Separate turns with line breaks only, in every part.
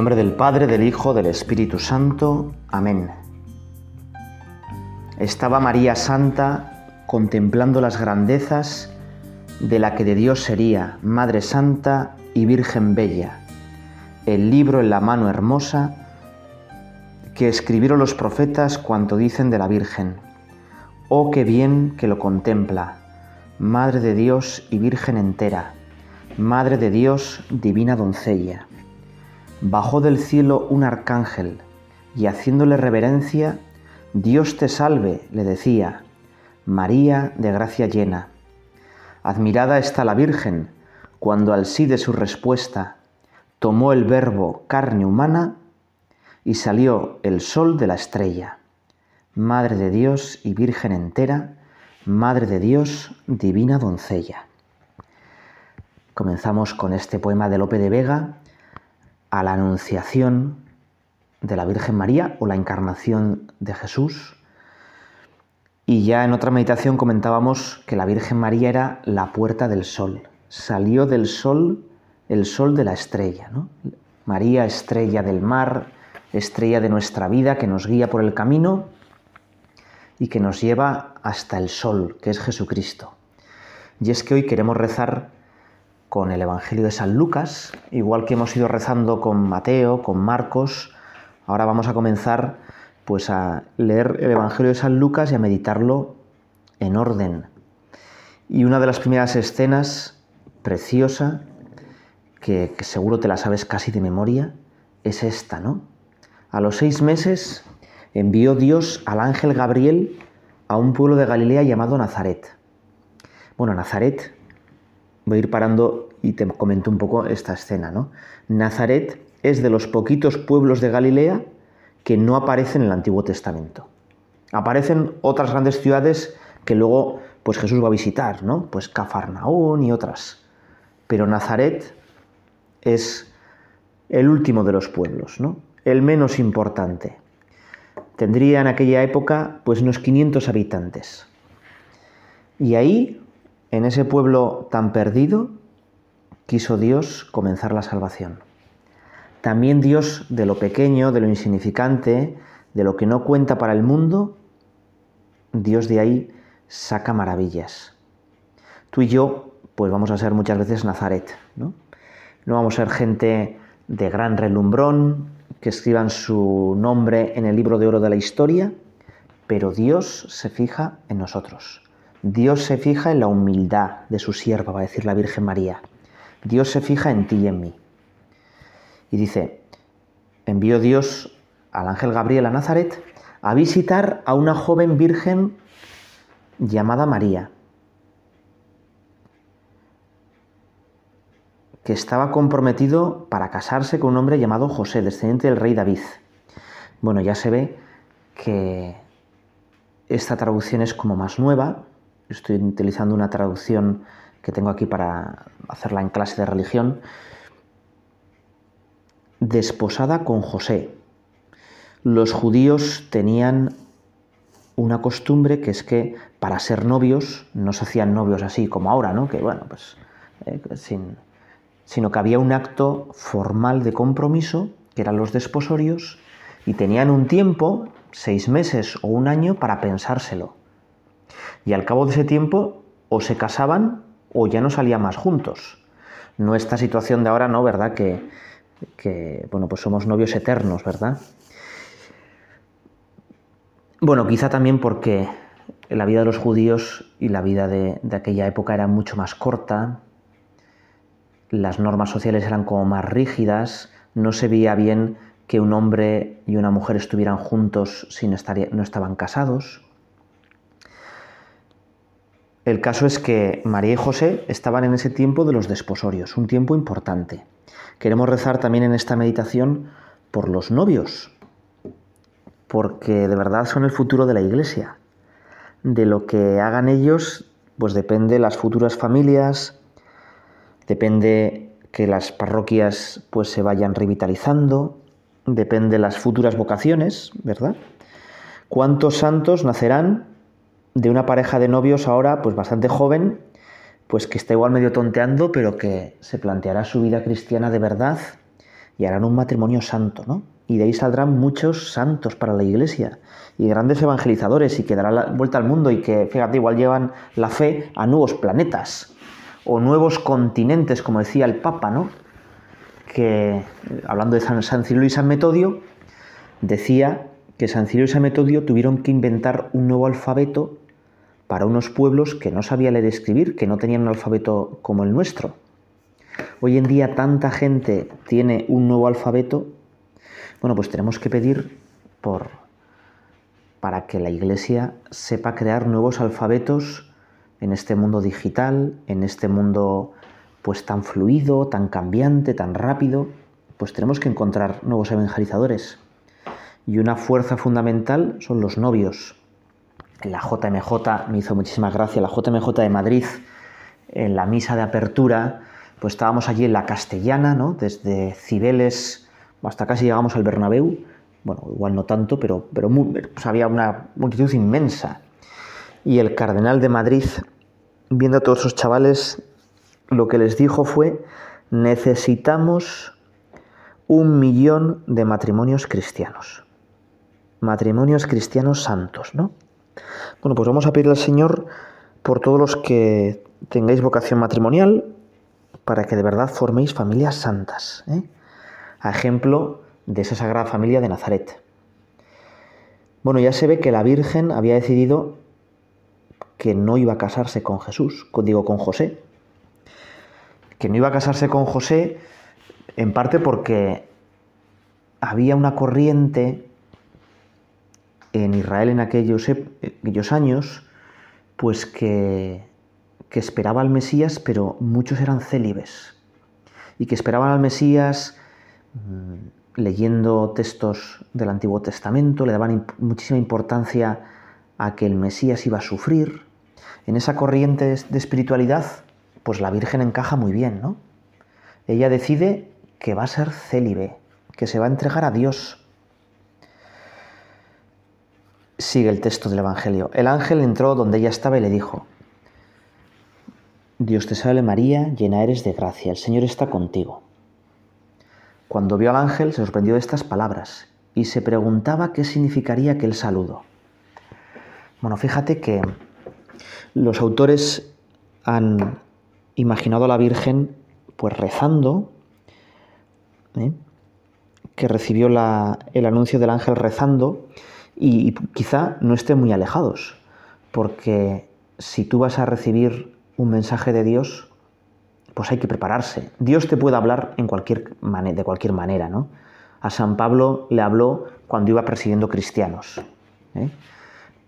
nombre del Padre, del Hijo, del Espíritu Santo. Amén. Estaba María Santa contemplando las grandezas de la que de Dios sería Madre Santa y Virgen Bella, el libro en la mano hermosa que escribieron los profetas cuanto dicen de la Virgen. Oh, qué bien que lo contempla, Madre de Dios y Virgen entera, Madre de Dios, divina doncella bajó del cielo un arcángel, y haciéndole reverencia, Dios te salve, le decía, María de gracia llena. Admirada está la Virgen, cuando al sí de su respuesta tomó el verbo carne humana y salió el sol de la estrella. Madre de Dios y Virgen entera, Madre de Dios, divina doncella. Comenzamos con este poema de Lope de Vega, a la anunciación de la Virgen María o la encarnación de Jesús. Y ya en otra meditación comentábamos que la Virgen María era la puerta del sol. Salió del sol el sol de la estrella. María, estrella del mar, estrella de nuestra vida, que nos guía por el camino y que nos lleva hasta el sol, que es Jesucristo. Y es que hoy queremos rezar con el Evangelio de San Lucas, igual que hemos ido rezando con Mateo, con Marcos, ahora vamos a comenzar pues a leer el Evangelio de San Lucas y a meditarlo en orden. Y una de las primeras escenas, preciosa, que, que seguro te la sabes casi de memoria, es esta, ¿no? A los seis meses envió Dios al ángel Gabriel a un pueblo de Galilea llamado Nazaret. Bueno, Nazaret voy a ir parando y te comento un poco esta escena. ¿no? Nazaret es de los poquitos pueblos de Galilea que no aparecen en el Antiguo Testamento. Aparecen otras grandes ciudades que luego pues Jesús va a visitar, ¿no? Pues Cafarnaún y otras. Pero Nazaret es el último de los pueblos, ¿no? El menos importante. Tendría en aquella época pues unos 500 habitantes. Y ahí en ese pueblo tan perdido quiso Dios comenzar la salvación. También Dios de lo pequeño, de lo insignificante, de lo que no cuenta para el mundo, Dios de ahí saca maravillas. Tú y yo, pues vamos a ser muchas veces Nazaret, ¿no? No vamos a ser gente de gran relumbrón, que escriban su nombre en el libro de oro de la historia, pero Dios se fija en nosotros. Dios se fija en la humildad de su sierva, va a decir la Virgen María. Dios se fija en ti y en mí. Y dice, envió Dios al ángel Gabriel a Nazaret a visitar a una joven virgen llamada María, que estaba comprometido para casarse con un hombre llamado José, descendiente del rey David. Bueno, ya se ve que esta traducción es como más nueva, estoy utilizando una traducción que tengo aquí para hacerla en clase de religión. Desposada con José. Los judíos tenían una costumbre que es que para ser novios no se hacían novios así como ahora, ¿no? Que bueno, pues eh, sino que había un acto formal de compromiso que eran los desposorios y tenían un tiempo, seis meses o un año, para pensárselo. Y al cabo de ese tiempo o se casaban o ya no salían más juntos. No esta situación de ahora, ¿no? ¿Verdad? Que, bueno, pues somos novios eternos, ¿verdad? Bueno, quizá también porque la vida de los judíos y la vida de, aquella época era mucho más corta, las normas sociales eran como más rígidas, no se veía bien que un hombre y una mujer estuvieran juntos si no estaban casados. El caso es que María y José estaban en ese tiempo de los desposorios, un tiempo importante. Queremos rezar también en esta meditación por los novios, porque de verdad son el futuro de la Iglesia. De lo que hagan ellos, pues depende las futuras familias, depende que las parroquias pues se vayan revitalizando, depende las futuras vocaciones, ¿verdad? ¿Cuántos santos nacerán de una pareja de novios ahora, pues bastante joven, pues que está igual medio tonteando, pero que se planteará su vida cristiana de verdad y harán un matrimonio santo, ¿no? Y de ahí saldrán muchos santos para la iglesia y grandes evangelizadores y que dará la vuelta al mundo y que, fíjate, igual llevan la fe a nuevos planetas o nuevos continentes, como decía el Papa, ¿no? Que, hablando de San, San Cirilo y San Metodio, decía que San Cirilo y San Metodio tuvieron que inventar un nuevo alfabeto para unos pueblos que no sabían leer y escribir, que no tenían un alfabeto como el nuestro. Hoy en día tanta gente tiene un nuevo alfabeto, bueno, pues tenemos que pedir por para que la Iglesia sepa crear nuevos alfabetos en este mundo digital, en este mundo pues tan fluido, tan cambiante, tan rápido, pues tenemos que encontrar nuevos evangelizadores. Y una fuerza fundamental son los novios, la JMJ, me hizo muchísima gracia, la JMJ de Madrid, en la misa de apertura, pues estábamos allí en la Castellana, ¿no? Desde Cibeles hasta casi llegamos al Bernabéu, bueno, igual no tanto, pero, pero pues había una multitud inmensa. Y el cardenal de Madrid, viendo a todos esos chavales, lo que les dijo fue, necesitamos un millón de matrimonios cristianos. Matrimonios cristianos santos, ¿no? Bueno, pues vamos a pedirle al Señor por todos los que tengáis vocación matrimonial, para que de verdad forméis familias santas, ¿eh? a ejemplo de esa sagrada familia de Nazaret. Bueno, ya se ve que la Virgen había decidido que no iba a casarse con Jesús, digo con José, que no iba a casarse con José en parte porque había una corriente en Israel en aquellos, años, pues que, esperaba al Mesías, pero muchos eran célibes y que esperaban al Mesías mm, leyendo textos del Antiguo Testamento, le daban muchísima importancia a que el Mesías iba a sufrir. En esa corriente de, de espiritualidad, pues la Virgen encaja muy bien, ¿no? Ella decide que va a ser célibe, que se va a entregar a Dios, Sigue el texto del Evangelio. El ángel entró donde ella estaba y le dijo, Dios te salve María, llena eres de gracia, el Señor está contigo. Cuando vio al ángel se sorprendió de estas palabras y se preguntaba qué significaría aquel saludo. Bueno, fíjate que los autores han imaginado a la Virgen pues rezando, ¿eh? que recibió el anuncio del ángel rezando, y, quizá no estén muy alejados, porque si tú vas a recibir un mensaje de Dios, pues hay que prepararse. Dios te puede hablar en cualquier de cualquier manera, ¿no? A San Pablo le habló cuando iba persiguiendo cristianos. ¿eh?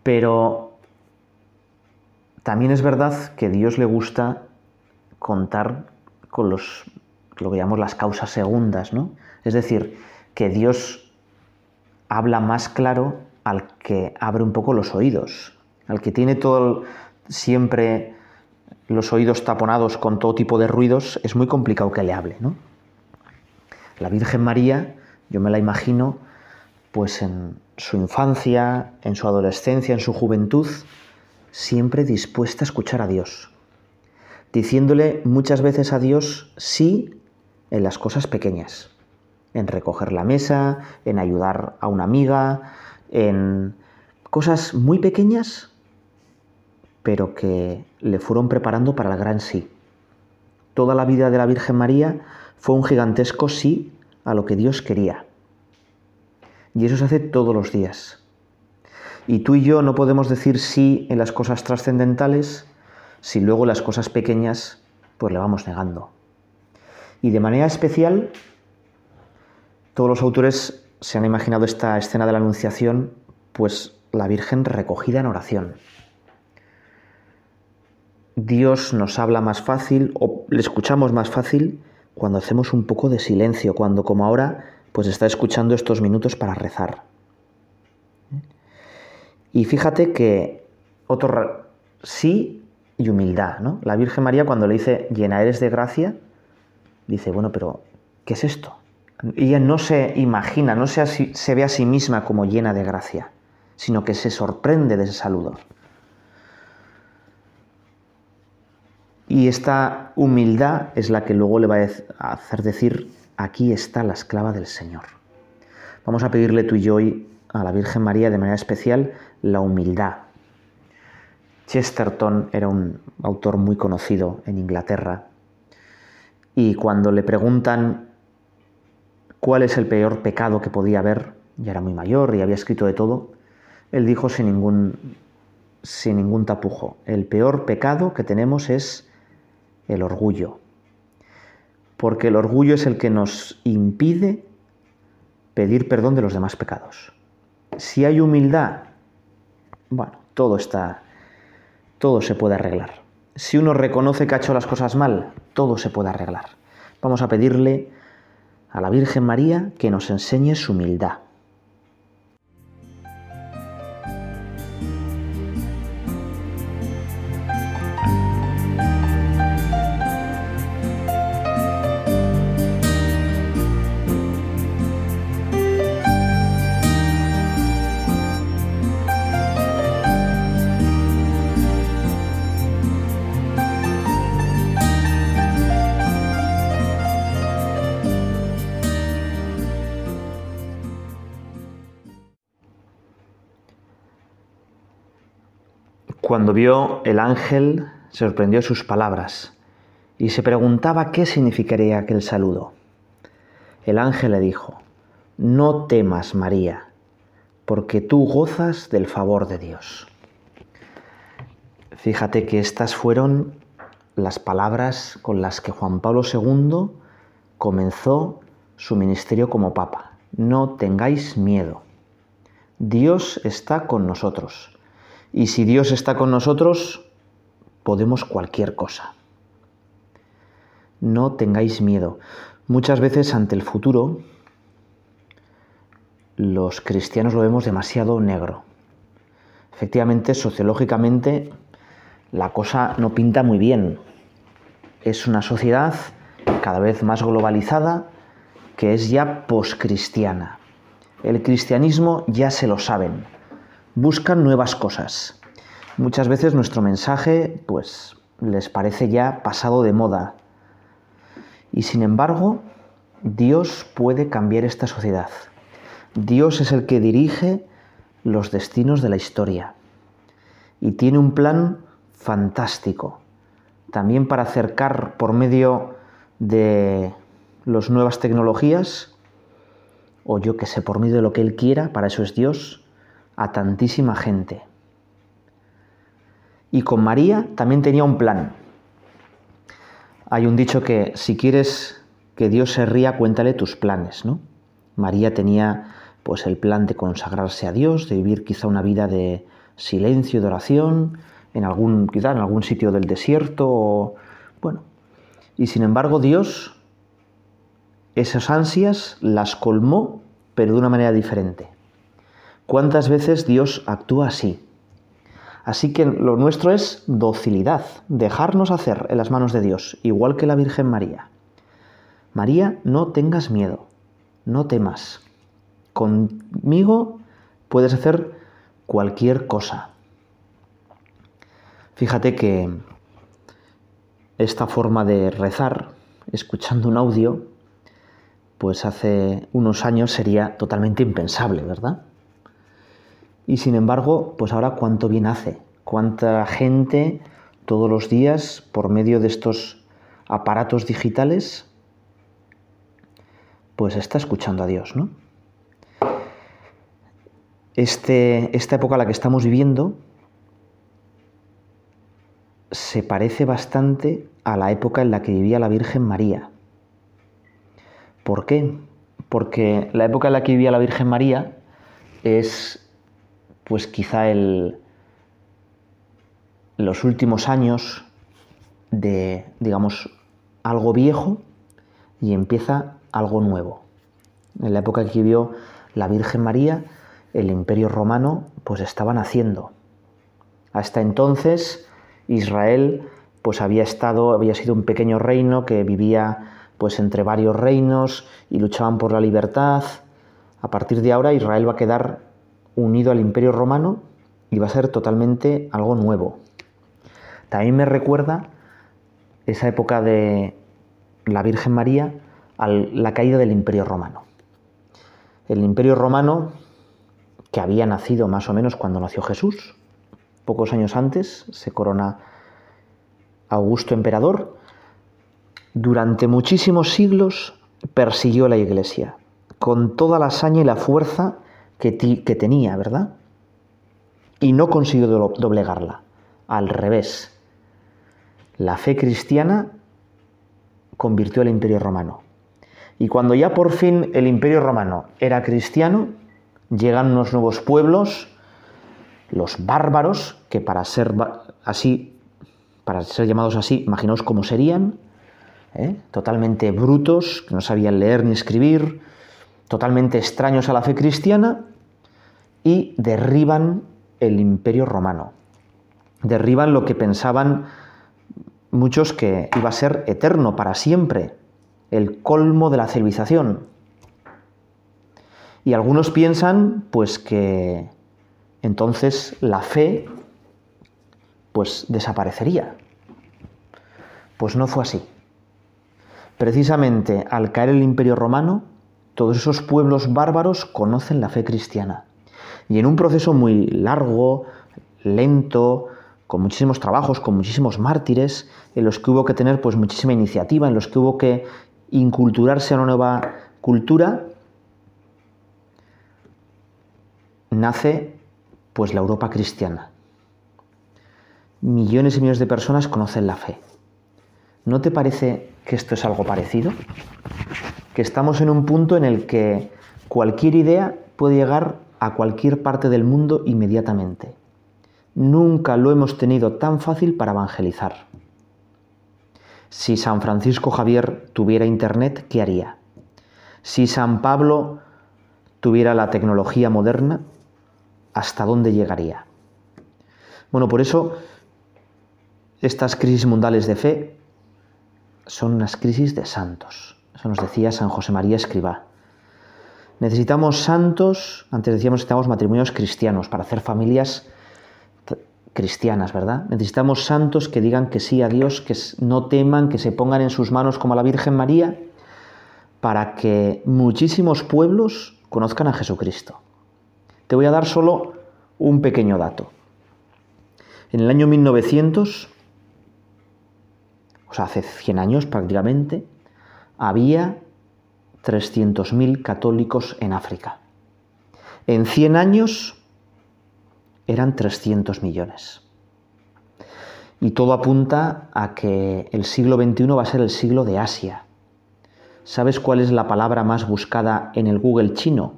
Pero también es verdad que Dios le gusta contar con los lo que llamamos las causas segundas, ¿no? Es decir, que Dios habla más claro al que abre un poco los oídos, al que tiene todo siempre los oídos taponados con todo tipo de ruidos, es muy complicado que le hable. ¿no? La Virgen María, yo me la imagino, pues en su infancia, en su adolescencia, en su juventud, siempre dispuesta a escuchar a Dios, diciéndole muchas veces a Dios sí en las cosas pequeñas, en recoger la mesa, en ayudar a una amiga, en cosas muy pequeñas, pero que le fueron preparando para el gran sí. Toda la vida de la Virgen María fue un gigantesco sí a lo que Dios quería. Y eso se hace todos los días. Y tú y yo no podemos decir sí en las cosas trascendentales si luego las cosas pequeñas pues le vamos negando. Y de manera especial, todos los autores se han imaginado esta escena de la Anunciación, pues la Virgen recogida en oración. Dios nos habla más fácil o le escuchamos más fácil cuando hacemos un poco de silencio, cuando como ahora pues está escuchando estos minutos para rezar. Y fíjate que otro sí y humildad, ¿no? La Virgen María cuando le dice llena eres de gracia, dice, bueno, pero ¿qué es esto? Ella no se imagina, no se, se ve a sí misma como llena de gracia, sino que se sorprende de ese saludo. Y esta humildad es la que luego le va a hacer decir, aquí está la esclava del Señor. Vamos a pedirle tú y yo hoy a la Virgen María de manera especial la humildad. Chesterton era un autor muy conocido en Inglaterra y cuando le preguntan cuál es el peor pecado que podía haber, ya era muy mayor y había escrito de todo, él dijo sin ningún, sin ningún tapujo, el peor pecado que tenemos es el orgullo, porque el orgullo es el que nos impide pedir perdón de los demás pecados. Si hay humildad, bueno, todo está, todo se puede arreglar. Si uno reconoce que ha hecho las cosas mal, todo se puede arreglar. Vamos a pedirle a la Virgen María que nos enseñe su humildad. el ángel, sorprendió sus palabras y se preguntaba qué significaría aquel saludo. El ángel le dijo, No temas, María, porque tú gozas del favor de Dios. Fíjate que estas fueron las palabras con las que Juan Pablo II comenzó su ministerio como Papa. No tengáis miedo. Dios está con nosotros. Y si Dios está con nosotros, podemos cualquier cosa. No tengáis miedo. Muchas veces ante el futuro, los cristianos lo vemos demasiado negro. Efectivamente, sociológicamente, la cosa no pinta muy bien. Es una sociedad cada vez más globalizada que es ya poscristiana. El cristianismo ya se lo saben buscan nuevas cosas. Muchas veces nuestro mensaje, pues, les parece ya pasado de moda. Y sin embargo, Dios puede cambiar esta sociedad. Dios es el que dirige los destinos de la historia. Y tiene un plan fantástico. También para acercar por medio de las nuevas tecnologías, o yo que sé, por medio de lo que Él quiera, para eso es Dios, a tantísima gente. Y con María también tenía un plan. Hay un dicho que si quieres que Dios se ría, cuéntale tus planes, ¿no? María tenía pues el plan de consagrarse a Dios, de vivir quizá una vida de silencio, de oración, en algún quizá en algún sitio del desierto bueno. Y sin embargo, Dios esas ansias las colmó, pero de una manera diferente. ¿Cuántas veces Dios actúa así? Así que lo nuestro es docilidad, dejarnos hacer en las manos de Dios, igual que la Virgen María. María, no tengas miedo, no temas. Conmigo puedes hacer cualquier cosa. Fíjate que esta forma de rezar, escuchando un audio, pues hace unos años sería totalmente impensable, ¿verdad? Y sin embargo, pues ahora cuánto bien hace, cuánta gente todos los días por medio de estos aparatos digitales, pues está escuchando a Dios, ¿no? Este, esta época en la que estamos viviendo se parece bastante a la época en la que vivía la Virgen María. ¿Por qué? Porque la época en la que vivía la Virgen María es pues quizá el, los últimos años de, digamos, algo viejo y empieza algo nuevo. En la época en que vivió la Virgen María, el imperio romano pues estaba naciendo. Hasta entonces Israel pues había estado, había sido un pequeño reino que vivía pues entre varios reinos y luchaban por la libertad. A partir de ahora Israel va a quedar unido al Imperio Romano y va a ser totalmente algo nuevo. También me recuerda esa época de la Virgen María a la caída del Imperio Romano. El Imperio Romano, que había nacido más o menos cuando nació Jesús, pocos años antes se corona Augusto emperador, durante muchísimos siglos persiguió la Iglesia, con toda la saña y la fuerza que, tenía, ¿verdad? Y no consiguió doblegarla. Al revés, la fe cristiana convirtió al imperio romano. Y cuando ya por fin el imperio romano era cristiano, llegan unos nuevos pueblos, los bárbaros, que para ser así, para ser llamados así, imaginaos cómo serían, ¿eh? totalmente brutos, que no sabían leer ni escribir, totalmente extraños a la fe cristiana, y derriban el imperio romano. Derriban lo que pensaban muchos que iba a ser eterno para siempre, el colmo de la civilización. Y algunos piensan pues que entonces la fe pues desaparecería. Pues no fue así. Precisamente al caer el Imperio Romano, todos esos pueblos bárbaros conocen la fe cristiana y en un proceso muy largo, lento, con muchísimos trabajos, con muchísimos mártires, en los que hubo que tener pues muchísima iniciativa, en los que hubo que inculturarse a una nueva cultura, nace pues la Europa cristiana. Millones y millones de personas conocen la fe. ¿No te parece que esto es algo parecido? Que estamos en un punto en el que cualquier idea puede llegar a cualquier parte del mundo inmediatamente. Nunca lo hemos tenido tan fácil para evangelizar. Si San Francisco Javier tuviera Internet, ¿qué haría? Si San Pablo tuviera la tecnología moderna, ¿hasta dónde llegaría? Bueno, por eso estas crisis mundales de fe son unas crisis de santos. Eso nos decía San José María Escribá. Necesitamos santos, antes decíamos que matrimonios cristianos para hacer familias cristianas, ¿verdad? Necesitamos santos que digan que sí a Dios, que no teman, que se pongan en sus manos como a la Virgen María, para que muchísimos pueblos conozcan a Jesucristo. Te voy a dar solo un pequeño dato. En el año 1900, o sea, hace 100 años prácticamente, había 300.000 católicos en África. En 100 años eran 300 millones. Y todo apunta a que el siglo XXI va a ser el siglo de Asia. ¿Sabes cuál es la palabra más buscada en el Google chino?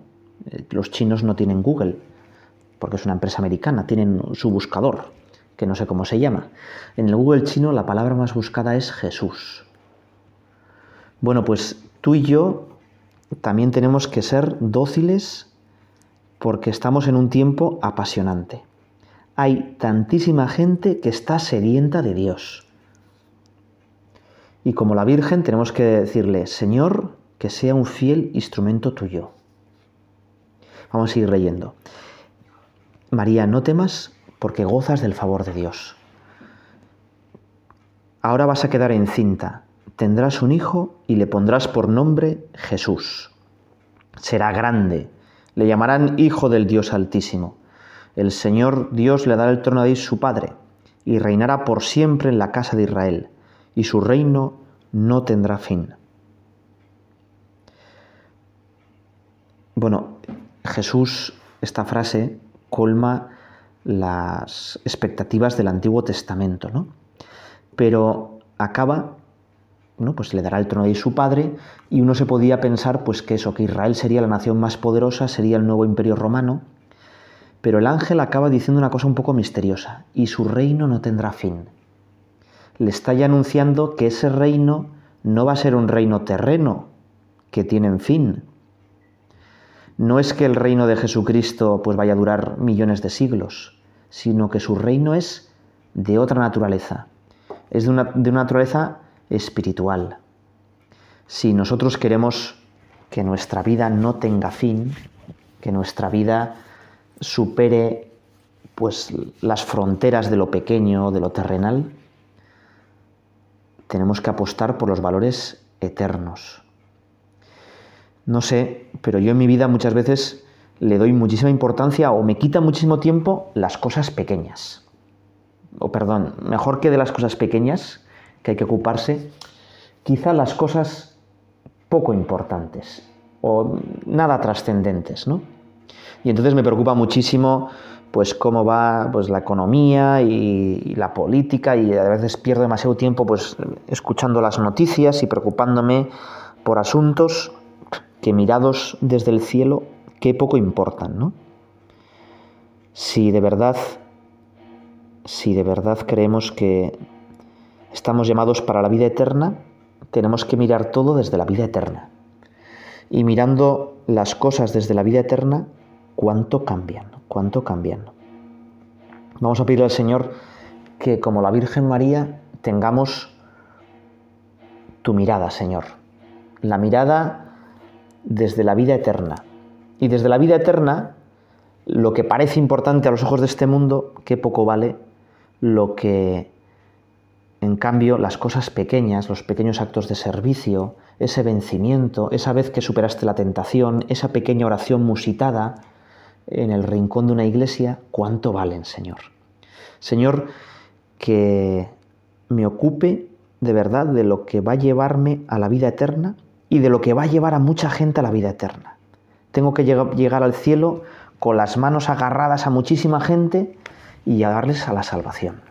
Eh, los chinos no tienen Google, porque es una empresa americana, tienen su buscador, que no sé cómo se llama. En el Google chino la palabra más buscada es Jesús. Bueno, pues tú y yo también tenemos que ser dóciles porque estamos en un tiempo apasionante. Hay tantísima gente que está sedienta de Dios. Y como la Virgen tenemos que decirle, Señor, que sea un fiel instrumento tuyo. Vamos a seguir leyendo. María, no temas porque gozas del favor de Dios. Ahora vas a quedar encinta tendrás un hijo y le pondrás por nombre Jesús. Será grande, le llamarán Hijo del Dios Altísimo. El Señor Dios le dará el trono a su padre, y reinará por siempre en la casa de Israel, y su reino no tendrá fin. Bueno, Jesús, esta frase colma las expectativas del Antiguo Testamento, ¿no? Pero acaba pues le dará el trono de su padre y uno se podía pensar pues que eso, que Israel sería la nación más poderosa, sería el nuevo imperio romano, pero el ángel acaba diciendo una cosa un poco misteriosa, y su reino no tendrá fin. Le está ya anunciando que ese reino no va a ser un reino terreno, que tiene fin. No es que el reino de Jesucristo pues vaya a durar millones de siglos, sino que su reino es de otra naturaleza. Es de una, de una naturaleza espiritual. Si nosotros queremos que nuestra vida no tenga fin, que nuestra vida supere pues las fronteras de lo pequeño, de lo terrenal, tenemos que apostar por los valores eternos. No sé, pero yo en mi vida muchas veces le doy muchísima importancia o me quita muchísimo tiempo las cosas pequeñas. O perdón, mejor que de las cosas pequeñas, que hay que ocuparse, quizá las cosas poco importantes o nada trascendentes, ¿no? Y entonces me preocupa muchísimo pues cómo va pues la economía y, la política y a veces pierdo demasiado tiempo pues escuchando las noticias y preocupándome por asuntos que mirados desde el cielo qué poco importan, ¿no? Si de verdad si de verdad creemos que estamos llamados para la vida eterna, tenemos que mirar todo desde la vida eterna. Y mirando las cosas desde la vida eterna, cuánto cambian, cuánto cambian. Vamos a pedirle al Señor que como la Virgen María tengamos tu mirada, Señor. La mirada desde la vida eterna. Y desde la vida eterna, lo que parece importante a los ojos de este mundo, qué poco vale lo que en cambio, las cosas pequeñas, los pequeños actos de servicio, ese vencimiento, esa vez que superaste la tentación, esa pequeña oración musitada en el rincón de una iglesia, ¿cuánto valen, Señor? Señor, que me ocupe de verdad de lo que va a llevarme a la vida eterna y de lo que va a llevar a mucha gente a la vida eterna. Tengo que llegar al cielo con las manos agarradas a muchísima gente y darles a la salvación.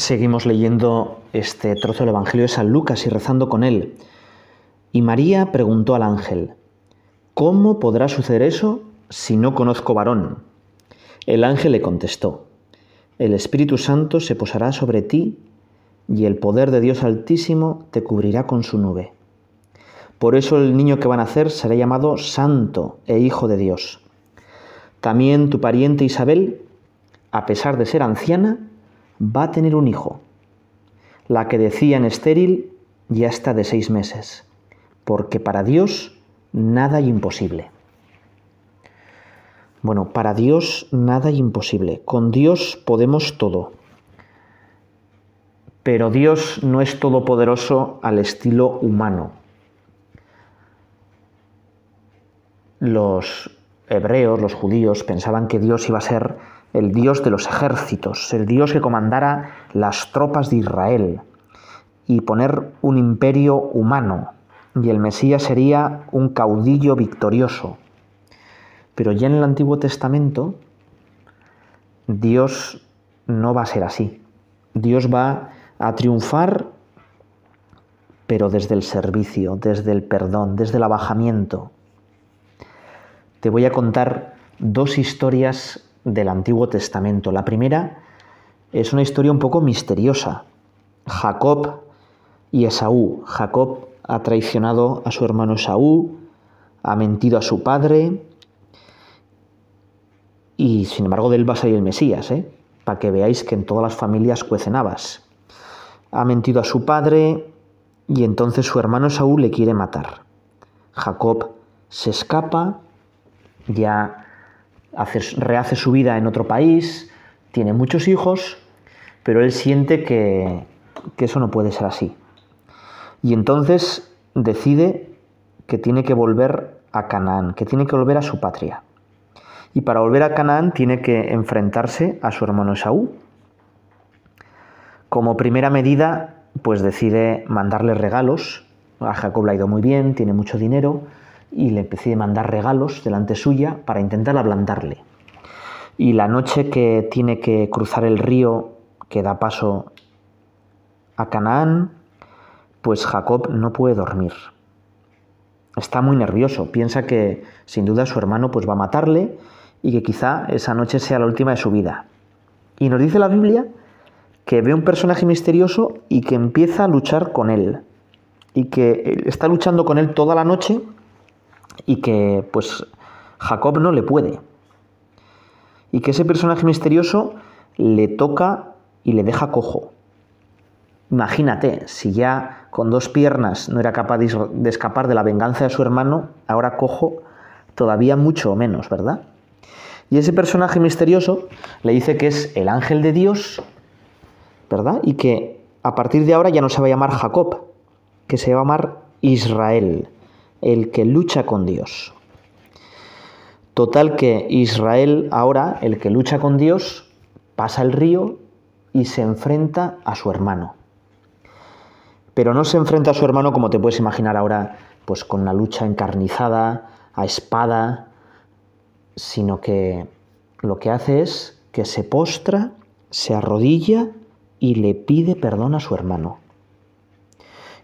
Seguimos leyendo este trozo del Evangelio de San Lucas y rezando con él. Y María preguntó al ángel, ¿cómo podrá suceder eso si no conozco varón? El ángel le contestó, el Espíritu Santo se posará sobre ti y el poder de Dios Altísimo te cubrirá con su nube. Por eso el niño que va a nacer será llamado Santo e Hijo de Dios. También tu pariente Isabel, a pesar de ser anciana, va a tener un hijo. La que decían estéril ya está de seis meses, porque para Dios nada es imposible. Bueno, para Dios nada es imposible. Con Dios podemos todo. Pero Dios no es todopoderoso al estilo humano. Los hebreos, los judíos, pensaban que Dios iba a ser el Dios de los ejércitos, el Dios que comandara las tropas de Israel y poner un imperio humano, y el Mesías sería un caudillo victorioso. Pero ya en el Antiguo Testamento, Dios no va a ser así. Dios va a triunfar, pero desde el servicio, desde el perdón, desde el abajamiento. Te voy a contar dos historias del Antiguo Testamento. La primera es una historia un poco misteriosa. Jacob y Esaú. Jacob ha traicionado a su hermano Esaú, ha mentido a su padre y sin embargo de él va a salir el Mesías, ¿eh? para que veáis que en todas las familias cuecen habas. Ha mentido a su padre y entonces su hermano Saúl le quiere matar. Jacob se escapa, ya rehace su vida en otro país, tiene muchos hijos, pero él siente que, que eso no puede ser así. Y entonces decide que tiene que volver a Canaán, que tiene que volver a su patria. Y para volver a Canaán tiene que enfrentarse a su hermano Esaú. Como primera medida, pues decide mandarle regalos. A Jacob le ha ido muy bien, tiene mucho dinero, y le empecé a mandar regalos delante suya para intentar ablandarle. Y la noche que tiene que cruzar el río que da paso a Canaán, pues Jacob no puede dormir. Está muy nervioso, piensa que sin duda su hermano pues va a matarle y que quizá esa noche sea la última de su vida. Y nos dice la Biblia que ve un personaje misterioso y que empieza a luchar con él. Y que está luchando con él toda la noche y que pues Jacob no le puede. Y que ese personaje misterioso le toca y le deja cojo. Imagínate, si ya con dos piernas no era capaz de escapar de la venganza de su hermano, ahora cojo todavía mucho menos, ¿verdad? Y ese personaje misterioso le dice que es el ángel de Dios, ¿verdad? Y que a partir de ahora ya no se va a llamar Jacob, que se va a llamar Israel el que lucha con Dios. Total que Israel ahora, el que lucha con Dios, pasa el río y se enfrenta a su hermano. Pero no se enfrenta a su hermano como te puedes imaginar ahora, pues con la lucha encarnizada, a espada, sino que lo que hace es que se postra, se arrodilla y le pide perdón a su hermano.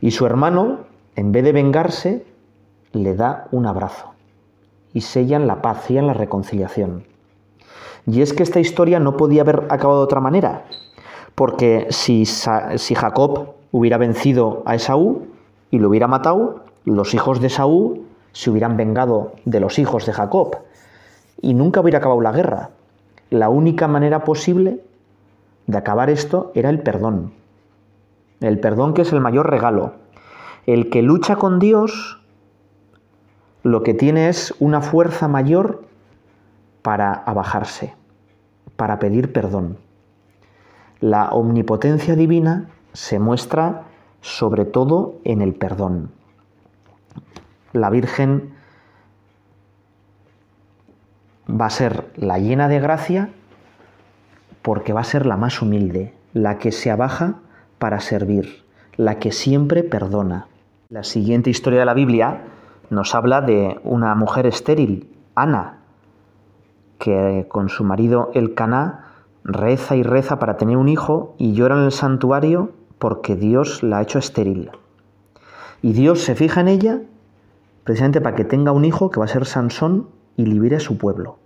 Y su hermano, en vez de vengarse, le da un abrazo y sellan la paz, y la reconciliación. Y es que esta historia no podía haber acabado de otra manera, porque si, si Jacob hubiera vencido a Esaú y lo hubiera matado, los hijos de Esaú se hubieran vengado de los hijos de Jacob y nunca hubiera acabado la guerra. La única manera posible de acabar esto era el perdón. El perdón que es el mayor regalo. El que lucha con Dios lo que tiene es una fuerza mayor para abajarse, para pedir perdón. La omnipotencia divina se muestra sobre todo en el perdón. La Virgen va a ser la llena de gracia porque va a ser la más humilde, la que se abaja para servir, la que siempre perdona. La siguiente historia de la Biblia nos habla de una mujer estéril, Ana, que con su marido El Caná reza y reza para tener un hijo y llora en el santuario porque Dios la ha hecho estéril. Y Dios se fija en ella precisamente para que tenga un hijo que va a ser Sansón y libere a su pueblo.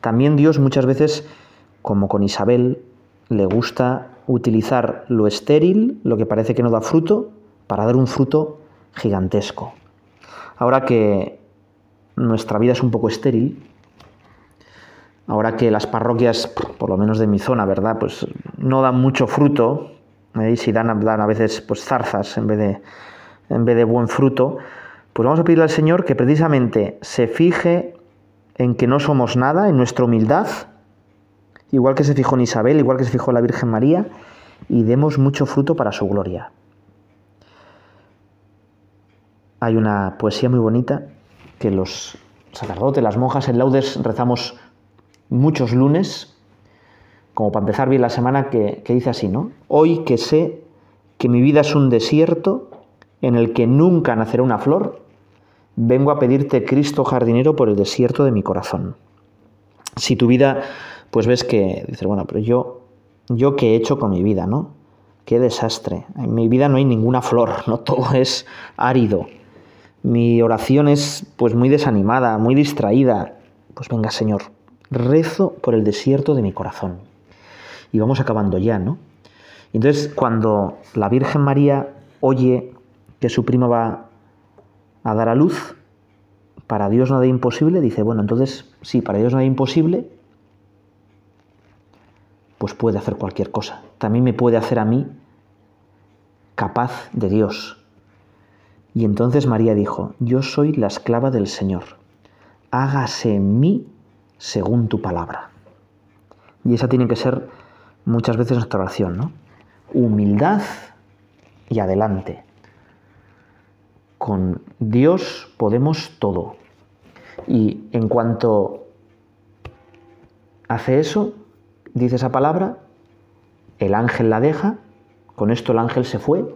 También Dios muchas veces, como con Isabel, le gusta utilizar lo estéril, lo que parece que no da fruto, para dar un fruto gigantesco. Ahora que nuestra vida es un poco estéril, ahora que las parroquias, por lo menos de mi zona, ¿verdad? Pues no dan mucho fruto, ¿eh? si dan, dan a veces pues zarzas en vez, de, en vez de buen fruto, pues vamos a pedirle al Señor que precisamente se fije en que no somos nada, en nuestra humildad, igual que se fijó en Isabel, igual que se fijó en la Virgen María, y demos mucho fruto para su gloria hay una poesía muy bonita que los sacerdotes, las monjas en laudes rezamos muchos lunes, como para empezar bien la semana, que, dice así, ¿no? Hoy que sé que mi vida es un desierto en el que nunca nacerá una flor, vengo a pedirte, Cristo jardinero, por el desierto de mi corazón. Si tu vida, pues ves que, dices, bueno, pero yo, yo qué he hecho con mi vida, ¿no? Qué desastre. En mi vida no hay ninguna flor, ¿no? Todo es árido. Mi oración es pues muy desanimada, muy distraída. Pues venga, Señor, rezo por el desierto de mi corazón. Y vamos acabando ya, ¿no? Entonces, cuando la Virgen María oye que su prima va a dar a luz, para Dios nada imposible, dice, bueno, entonces, sí, para Dios nada imposible, pues puede hacer cualquier cosa. También me puede hacer a mí capaz de Dios, y entonces María dijo, Yo soy la esclava del Señor, hágase en mí según tu palabra. Y esa tiene que ser muchas veces nuestra oración, ¿no? Humildad y adelante. Con Dios podemos todo. Y en cuanto hace eso, dice esa palabra, el ángel la deja, con esto el ángel se fue,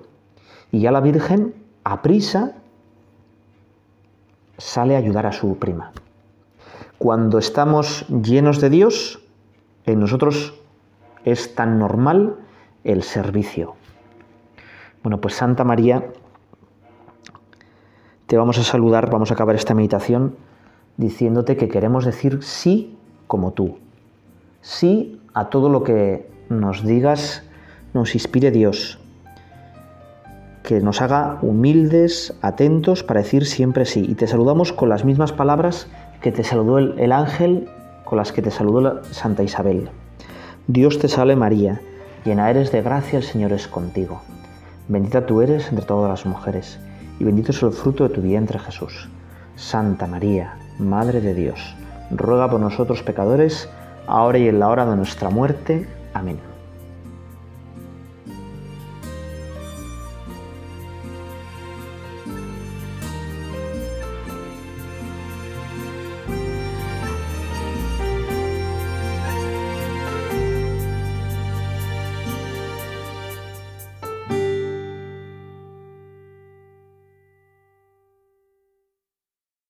y ya la Virgen a prisa, sale a ayudar a su prima. Cuando estamos llenos de Dios, en nosotros es tan normal el servicio. Bueno, pues Santa María, te vamos a saludar, vamos a acabar esta meditación diciéndote que queremos decir sí como tú, sí a todo lo que nos digas, nos inspire Dios, que nos haga humildes, atentos para decir siempre sí. Y te saludamos con las mismas palabras que te saludó el, ángel, con las que te saludó la Santa Isabel. Dios te salve María, llena eres de gracia, el Señor es contigo. Bendita tú eres entre todas las mujeres, y bendito es el fruto de tu vientre Jesús. Santa María, Madre de Dios, ruega por nosotros pecadores, ahora y en la hora de nuestra muerte. Amén.